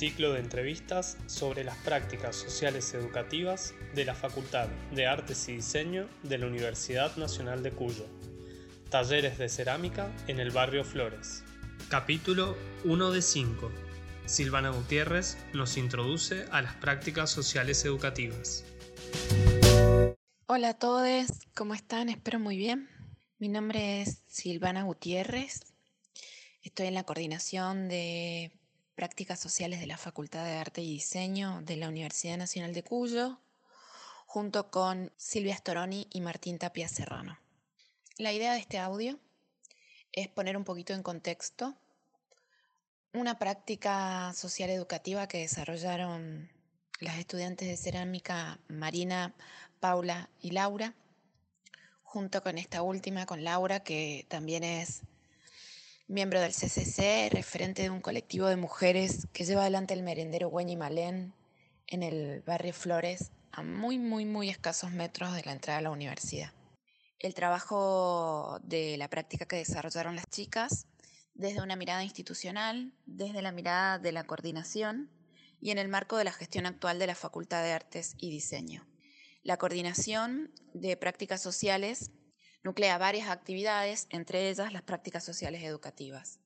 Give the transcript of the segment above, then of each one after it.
ciclo de entrevistas sobre las prácticas sociales educativas de la Facultad de Artes y Diseño de la Universidad Nacional de Cuyo. Talleres de cerámica en el barrio Flores. Capítulo 1 de 5. Silvana Gutiérrez nos introduce a las prácticas sociales educativas. Hola a todos, ¿cómo están? Espero muy bien. Mi nombre es Silvana Gutiérrez. Estoy en la coordinación de prácticas sociales de la Facultad de Arte y Diseño de la Universidad Nacional de Cuyo, junto con Silvia Storoni y Martín Tapia Serrano. La idea de este audio es poner un poquito en contexto una práctica social educativa que desarrollaron las estudiantes de cerámica Marina, Paula y Laura, junto con esta última, con Laura, que también es miembro del CCC, referente de un colectivo de mujeres que lleva adelante el merendero Güeñi Malén en el barrio Flores, a muy, muy, muy escasos metros de la entrada a la universidad el trabajo de la práctica que desarrollaron las chicas desde una mirada institucional, desde la mirada de la coordinación y en el marco de la gestión actual de la Facultad de Artes y Diseño. La coordinación de prácticas sociales nuclea varias actividades, entre ellas las prácticas sociales educativas,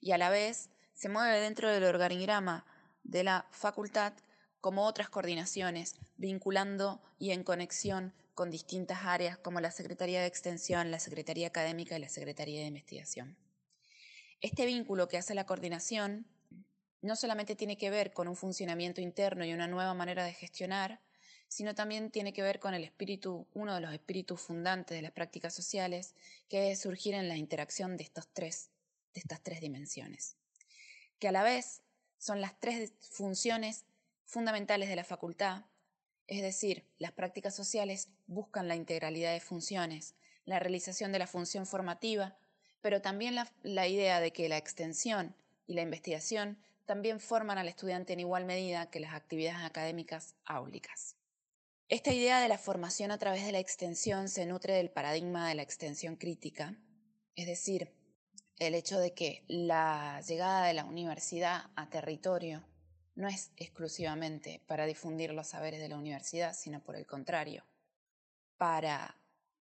y a la vez se mueve dentro del organigrama de la facultad como otras coordinaciones, vinculando y en conexión con distintas áreas como la Secretaría de Extensión, la Secretaría Académica y la Secretaría de Investigación. Este vínculo que hace la coordinación no solamente tiene que ver con un funcionamiento interno y una nueva manera de gestionar, sino también tiene que ver con el espíritu, uno de los espíritus fundantes de las prácticas sociales, que es surgir en la interacción de, estos tres, de estas tres dimensiones, que a la vez son las tres funciones fundamentales de la facultad es decir, las prácticas sociales buscan la integralidad de funciones, la realización de la función formativa, pero también la, idea de que la extensión y la investigación también forman al estudiante en igual medida que las actividades académicas áulicas. Esta idea de la formación a través de la extensión se nutre del paradigma de la extensión crítica, es decir, el hecho de que la llegada de la universidad a territorio no es exclusivamente para difundir los saberes de la universidad, sino por el contrario, para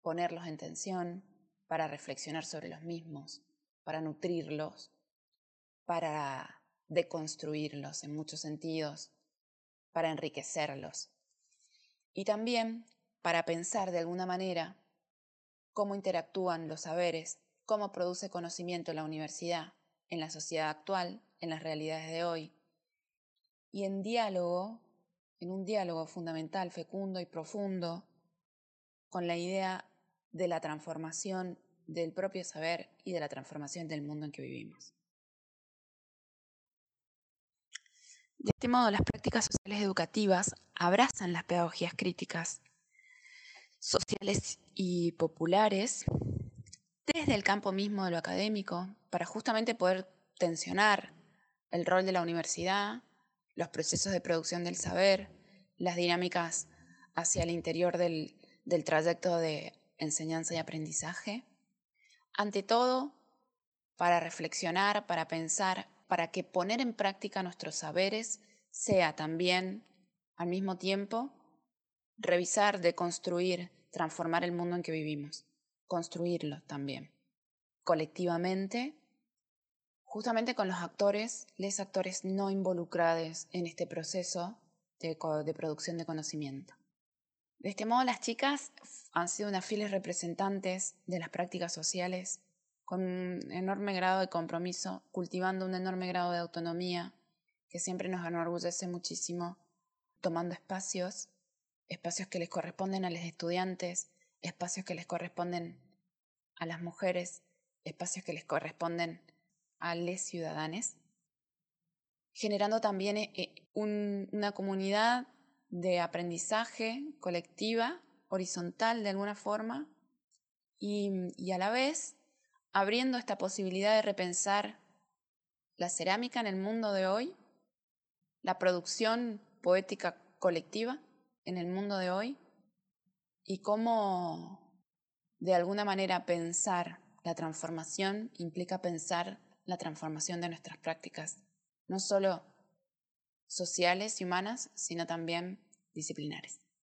ponerlos en tensión, para reflexionar sobre los mismos, para nutrirlos, para deconstruirlos en muchos sentidos, para enriquecerlos. Y también para pensar de alguna manera cómo interactúan los saberes, cómo produce conocimiento la universidad en la sociedad actual, en las realidades de hoy, y en diálogo, en un diálogo fundamental, fecundo y profundo, con la idea de la transformación del propio saber y de la transformación del mundo en que vivimos. De este modo, las prácticas sociales educativas abrazan las pedagogías críticas sociales y populares desde el campo mismo de lo académico para justamente poder tensionar el rol de la universidad, los procesos de producción del saber, las dinámicas hacia el interior del, trayecto de enseñanza y aprendizaje. Ante todo, para reflexionar, para pensar, para que poner en práctica nuestros saberes sea también, al mismo tiempo, revisar, deconstruir, transformar el mundo en que vivimos, construirlo también, colectivamente justamente con los actores, les actores no involucrados en este proceso de, de, producción de conocimiento. De este modo, las chicas han sido unas fieles representantes de las prácticas sociales, con un enorme grado de compromiso, cultivando un enorme grado de autonomía, que siempre nos enorgullece muchísimo, tomando espacios, espacios que les corresponden a los estudiantes, espacios que les corresponden a las mujeres, espacios que les corresponden a les ciudadanos, generando también eh, una comunidad de aprendizaje colectiva, horizontal de alguna forma, y, a la vez abriendo esta posibilidad de repensar la cerámica en el mundo de hoy, la producción poética colectiva en el mundo de hoy, y cómo de alguna manera pensar la transformación implica pensar la transformación de nuestras prácticas, no solo sociales y humanas, sino también disciplinares.